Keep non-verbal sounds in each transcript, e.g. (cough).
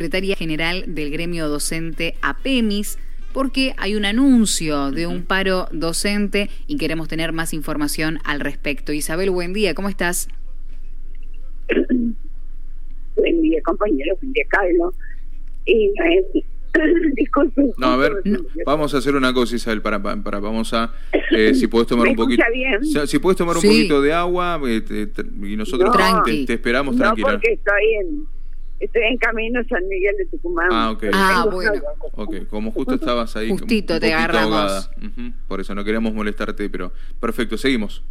secretaria general del gremio docente APEMIS, porque hay un anuncio de un paro docente y queremos tener más información al respecto. Isabel, buen día, ¿cómo estás? Buen día, compañero, buen día, Carlos. Y, (clears throat) Disculpe. No, a ver, vamos a hacer una cosa, Isabel, para, para, vamos a, eh, si puedes tomar un poquito, si puedes tomar un poquito de agua eh, y nosotros te, esperamos no, tranquila. porque estoy en, estoy en camino a San Miguel de Tucumán. Ah, ok. Ah, bueno. Ok, como justo estabas ahí. Justito te agarramos. Por eso no queríamos molestarte, pero perfecto, seguimos.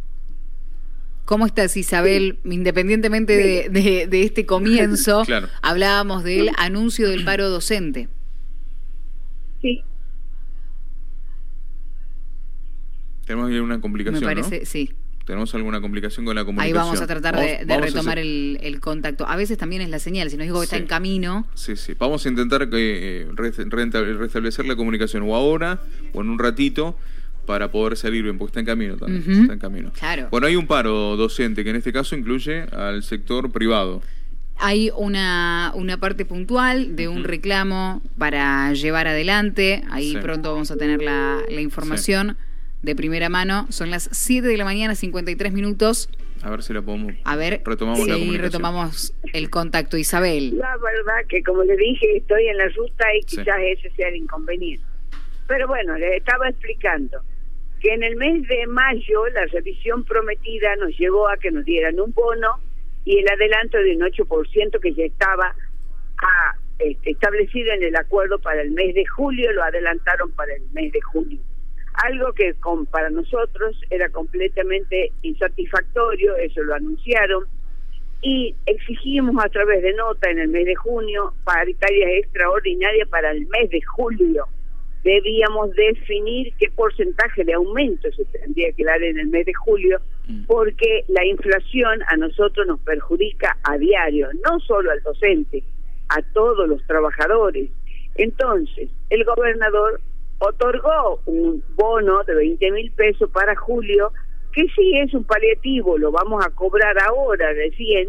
¿Cómo estás, Isabel? Independientemente de, de, este comienzo, (laughs) hablábamos del anuncio del paro docente. Sí. Tenemos una complicación, Me parece, sí. ¿Tenemos alguna complicación con la comunicación? Ahí vamos a tratar de, retomar el, contacto. A veces también es la señal, si nos digo que está en camino. Sí, sí. Vamos a intentar eh, restablecer la comunicación o ahora o en un ratito para poder salir bien, porque está en camino también. Está en camino. Claro. Bueno, hay un paro docente que en este caso incluye al sector privado hay una, una parte puntual de un reclamo para llevar adelante. Ahí pronto vamos a tener la, la información de primera mano. Son las 7 de la mañana, 53 minutos. A ver si la podemos. A ver, retomamos sí, retomamos el contacto. Isabel. La verdad que, como le dije, estoy en la ruta y quizás ese sea el inconveniente. Pero bueno, le estaba explicando que en el mes de mayo la revisión prometida nos llevó a que nos dieran un bono y el adelanto de un 8% que ya estaba a, este, establecido en el acuerdo para el mes de julio, lo adelantaron para el mes de junio. Algo que con, para nosotros era completamente insatisfactorio, eso lo anunciaron, y exigimos a través de nota en el mes de junio paritarias extraordinarias para el mes de julio debíamos definir qué porcentaje de aumento se tendría que dar en el mes de julio, mm. porque la inflación a nosotros nos perjudica a diario, no solo al docente, a todos los trabajadores. Entonces, el gobernador otorgó un bono de 20 mil pesos para julio, que sí es un paliativo, lo vamos a cobrar ahora recién,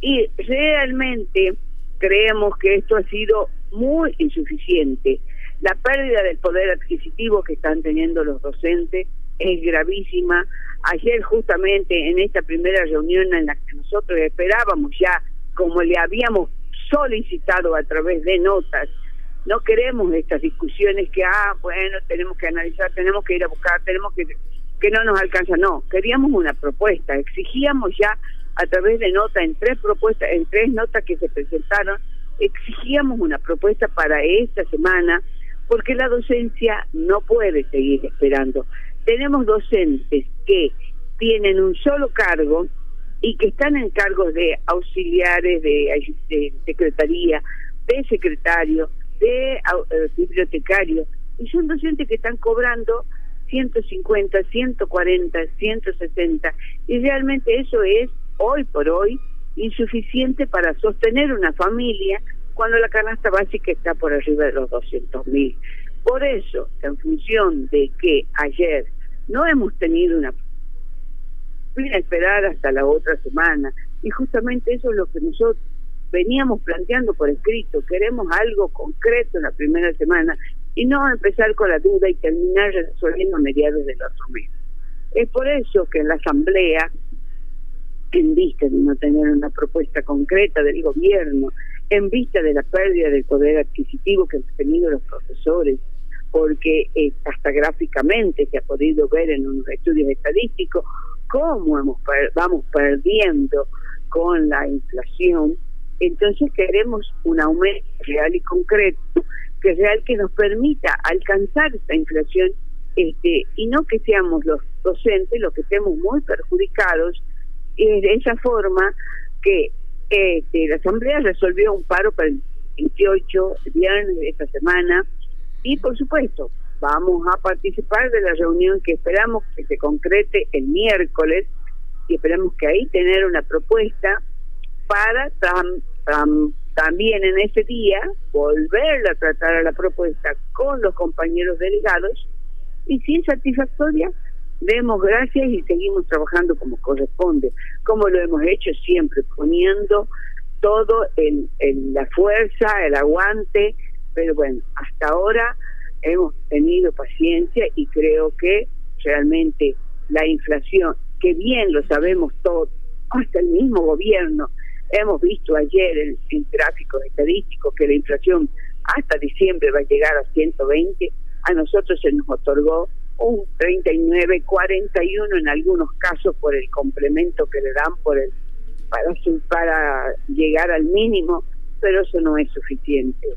y realmente creemos que esto ha sido muy insuficiente la pérdida del poder adquisitivo que están teniendo los docentes es gravísima. Ayer justamente en esta primera reunión en la que nosotros esperábamos ya, como le habíamos solicitado a través de notas, no queremos estas discusiones que, ah, bueno, tenemos que analizar, tenemos que ir a buscar, tenemos que que no nos alcanza, no, queríamos una propuesta, exigíamos ya a través de nota en tres propuestas, en tres notas que se presentaron, exigíamos una propuesta para esta semana porque la docencia no puede seguir esperando. Tenemos docentes que tienen un solo cargo y que están en cargos de auxiliares, de, secretaría, de secretario, de eh, bibliotecario, y son docentes que están cobrando 150, 140, 160, y realmente eso es, hoy por hoy, insuficiente para sostener una familia cuando la canasta básica está por arriba de los 200 mil. Por eso, en función de que ayer no hemos tenido una a esperar hasta la otra semana, y justamente eso es lo que nosotros veníamos planteando por escrito, queremos algo concreto en la primera semana y no empezar con la duda y terminar resolviendo a mediados del otro mes. Es por eso que en la Asamblea, en vista de no tener una propuesta concreta del gobierno en vista de la pérdida del poder adquisitivo que han tenido los profesores, porque eh, hasta gráficamente se ha podido ver en unos estudios estadísticos cómo hemos, vamos perdiendo con la inflación. Entonces queremos un aumento real y concreto, que real que nos permita alcanzar esta inflación este y no que seamos los docentes los que estemos muy perjudicados. Y de esa forma que este, la Asamblea resolvió un paro para el 28, viernes de esta semana, y por supuesto, vamos a participar de la reunión que esperamos que se concrete el miércoles, y esperamos que ahí tener una propuesta para también en ese día volver a tratar a la propuesta con los compañeros delegados, y si es satisfactoria, demos gracias y seguimos trabajando como corresponde, como lo hemos hecho siempre, poniendo todo el, la fuerza, el aguante, pero bueno, hasta ahora hemos tenido paciencia y creo que realmente la inflación, que bien lo sabemos todos, hasta el mismo gobierno, hemos visto ayer en, en gráficos estadísticos que la inflación hasta diciembre va a llegar a 120, a nosotros se nos otorgó un 39, 41 en algunos casos por el complemento que le dan por el para para llegar al mínimo, pero eso no es suficiente.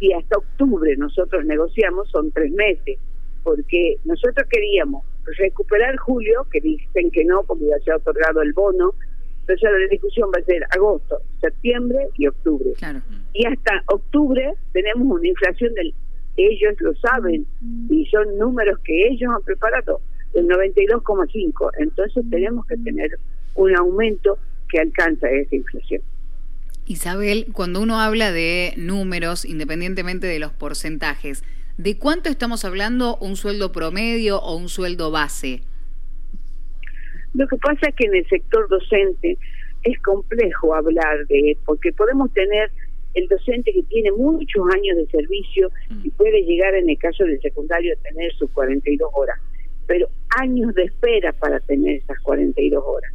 Y hasta octubre nosotros negociamos, son tres meses, porque nosotros queríamos recuperar julio, que dicen que no, porque ya se ha otorgado el bono, entonces la discusión va a ser agosto, septiembre y octubre. Y hasta octubre tenemos una inflación del ellos lo saben y son números que ellos han preparado, el 92,5. Entonces tenemos que tener un aumento que alcanza esa inflación. Isabel, cuando uno habla de números, independientemente de los porcentajes, ¿de cuánto estamos hablando un sueldo promedio o un sueldo base? Lo que pasa es que en el sector docente es complejo hablar de, porque podemos tener el docente que tiene muchos años de servicio mm. y puede llegar en el caso del secundario a tener sus 42 horas, pero años de espera para tener esas 42 horas,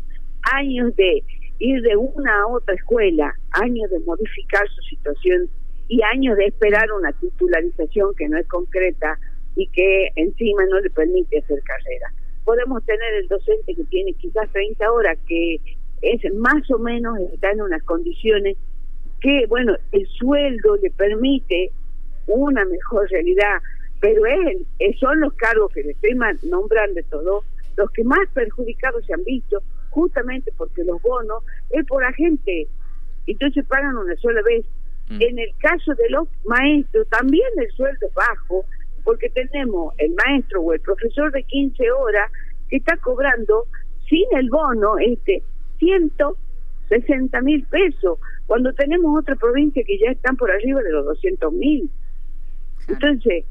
años de ir de una a otra escuela, años de modificar su situación y años de esperar una titularización que no es concreta y que encima no le permite hacer carrera. Podemos tener el docente que tiene quizás 30 horas, que es más o menos, está en unas condiciones que, bueno, el sueldo le permite una mejor realidad, pero es, son los cargos que le estoy nombrando de todo los que más perjudicados se han visto, justamente porque los bonos es por agente, entonces pagan una sola vez. Mm. En el caso de los maestros, también el sueldo es bajo, porque tenemos el maestro o el profesor de 15 horas que está cobrando sin el bono este 160 mil pesos cuando tenemos otra provincia que ya están por arriba de los 200 mil. Entonces,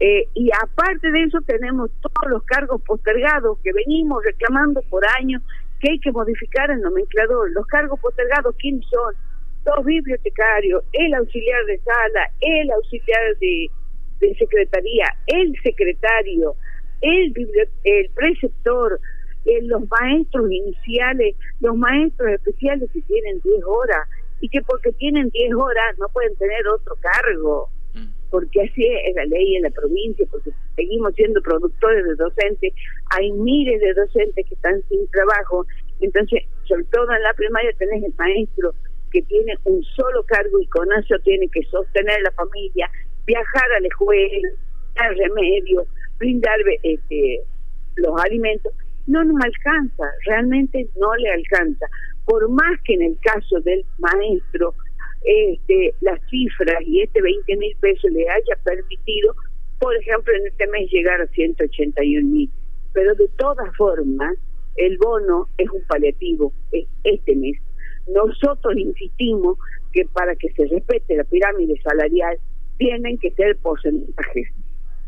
eh, y aparte de eso tenemos todos los cargos postergados que venimos reclamando por años que hay que modificar el nomenclador. Los cargos postergados, ¿quiénes son? Dos bibliotecarios, el auxiliar de sala, el auxiliar de, de secretaría, el secretario, el, el preceptor, eh, los maestros iniciales, los maestros especiales que tienen 10 horas, y que porque tienen 10 horas no pueden tener otro cargo, mm. porque así es la ley en la provincia, porque seguimos siendo productores de docentes, hay miles de docentes que están sin trabajo, entonces, sobre todo en la primaria tenés el maestro que tiene un solo cargo y con eso tiene que sostener la familia, viajar a la escuela, dar remedio, brindar este, los alimentos, no nos alcanza, realmente no le alcanza por más que en el caso del maestro este, las cifras y este 20 mil pesos le haya permitido, por ejemplo, en este mes llegar a 181 mil. Pero de todas formas, el bono es un paliativo este mes. Nosotros insistimos que para que se respete la pirámide salarial tienen que ser porcentajes.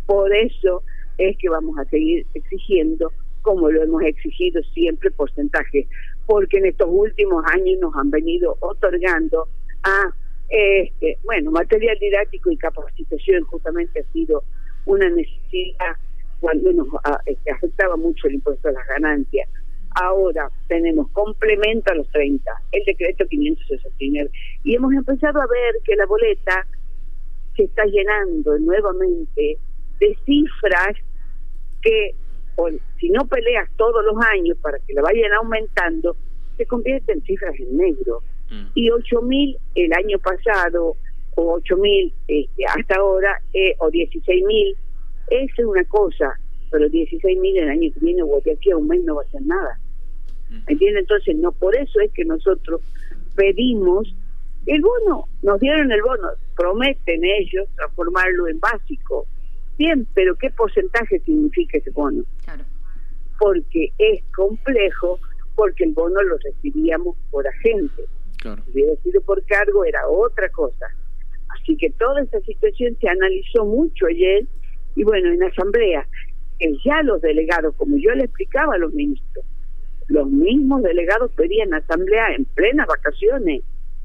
Por eso es que vamos a seguir exigiendo, como lo hemos exigido siempre, porcentajes porque en estos últimos años nos han venido otorgando a, este, bueno, material didáctico y capacitación justamente ha sido una necesidad cuando nos este, afectaba mucho el impuesto a las ganancias. Ahora tenemos complemento a los 30, el decreto 569, y hemos empezado a ver que la boleta se está llenando nuevamente de cifras que si no peleas todos los años para que la vayan aumentando, se convierte en cifras en negro. Mm. Y 8 mil el año pasado, o 8 mil este, hasta ahora, eh, o 16 mil, es una cosa, pero 16 mil el año que viene o de aquí a un mes no va a ser nada. Mm. ¿Entiendes? Entonces, no por eso es que nosotros pedimos el bono, nos dieron el bono, prometen ellos transformarlo en básico, Bien, pero ¿qué porcentaje significa ese bono? Porque es complejo, porque el bono lo recibíamos por agente. Claro. Si hubiera sido por cargo, era otra cosa. Así que toda esta situación se analizó mucho ayer, y bueno, en asamblea, ya los delegados, como yo le explicaba a los ministros, los mismos delegados pedían asamblea en plenas vacaciones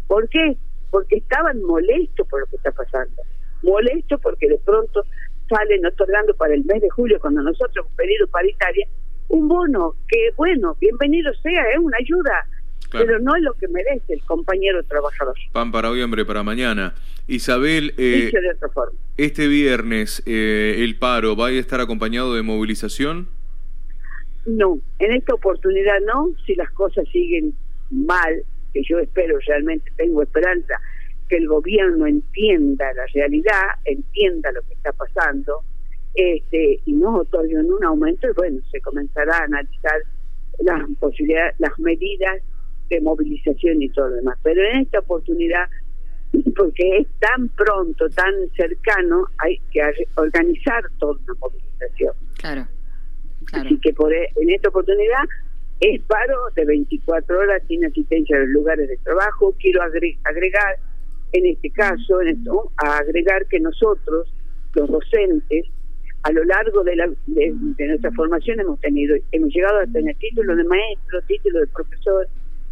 ¿Por qué? Porque estaban molestos por lo que está pasando. Molestos porque de pronto salen otorgando para el mes de julio, cuando nosotros hemos pedido paritaria, un bono que, bueno, bienvenido sea, es una ayuda, pero no es lo que merece el compañero trabajador. Pan para hoy, hombre, para mañana. Isabel, eh, este viernes eh, el paro va a estar acompañado de movilización. No, en esta oportunidad no, si las cosas siguen mal, que yo espero realmente, tengo esperanza, que el gobierno entienda la realidad, entienda lo que está pasando, este, y no otorguen un aumento, y bueno, se comenzará a analizar las posibilidades, las medidas de movilización y todo lo demás. Pero en esta oportunidad, porque es tan pronto, tan cercano, hay que organizar toda una movilización. Claro. Así que por, e, en esta oportunidad es paro de 24 horas sin asistencia a los lugares de trabajo. Quiero agregar, en este caso, en esto, a agregar que nosotros, los docentes, a lo largo de, la, de, nuestra formación hemos tenido, hemos llegado a tener título de maestro, título de profesor,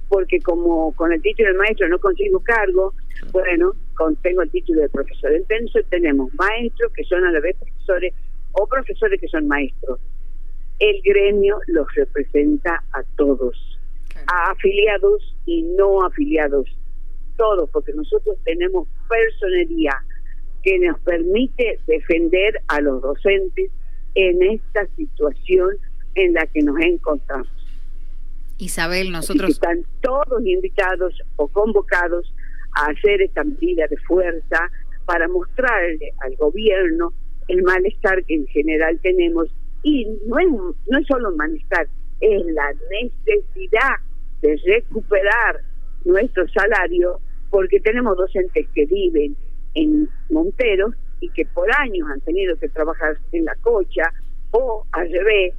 porque como con el título de maestro no consigo cargo, bueno, con, tengo el título de profesor. Entonces tenemos maestros que son a la vez profesores o profesores que son maestros. El gremio los representa a todos, a afiliados y no afiliados, todos, porque nosotros tenemos personería que nos permite defender a los docentes en esta situación en la que nos encontramos. Isabel, nosotros... Están todos invitados o convocados a hacer esta medida de fuerza para mostrarle al gobierno el malestar que en general tenemos. Y no es, no es solo un malestar, es la necesidad de recuperar nuestro salario porque tenemos docentes que viven en Montero y que por años han tenido que trabajar en la cocha o al revés,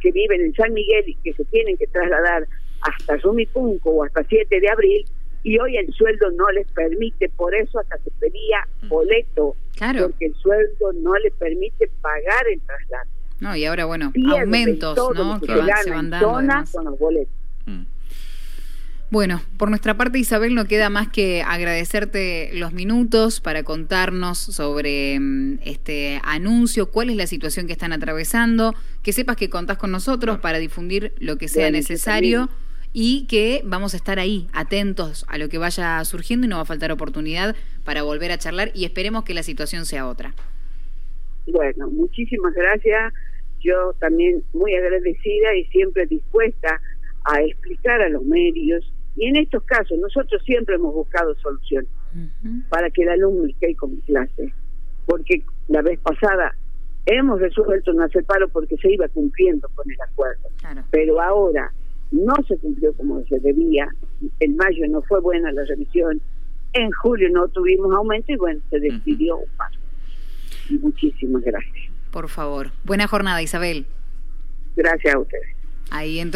que viven en San Miguel y que se tienen que trasladar hasta Sumipunco o hasta 7 de abril y hoy el sueldo no les permite, por eso hasta se pedía mm. boleto, claro. porque el sueldo no les permite pagar el traslado. No, y ahora, bueno, aumentos, ¿no? Que, se van dando. Con los boletos. Mm. Bueno, por nuestra parte, Isabel, no queda más que agradecerte los minutos para contarnos sobre mm, este anuncio, cuál es la situación que están atravesando, que sepas que contás con nosotros para difundir lo que sea necesario y que vamos a estar ahí, atentos a lo que vaya surgiendo y no va a faltar oportunidad para volver a charlar y esperemos que la situación sea otra. Bueno, muchísimas gracias. Yo también muy agradecida y siempre dispuesta a explicar a los medios. Y en estos casos nosotros siempre hemos buscado soluciones para que el alumno esté con clase, porque la vez pasada hemos resuelto no hacer paro porque se iba cumpliendo con el acuerdo, pero ahora no se cumplió como se debía, en mayo no fue buena la revisión, en julio no tuvimos aumento y bueno, se decidió un paro. Muchísimas gracias. Por favor. Buena jornada, Isabel. Gracias a ustedes. Ahí entonces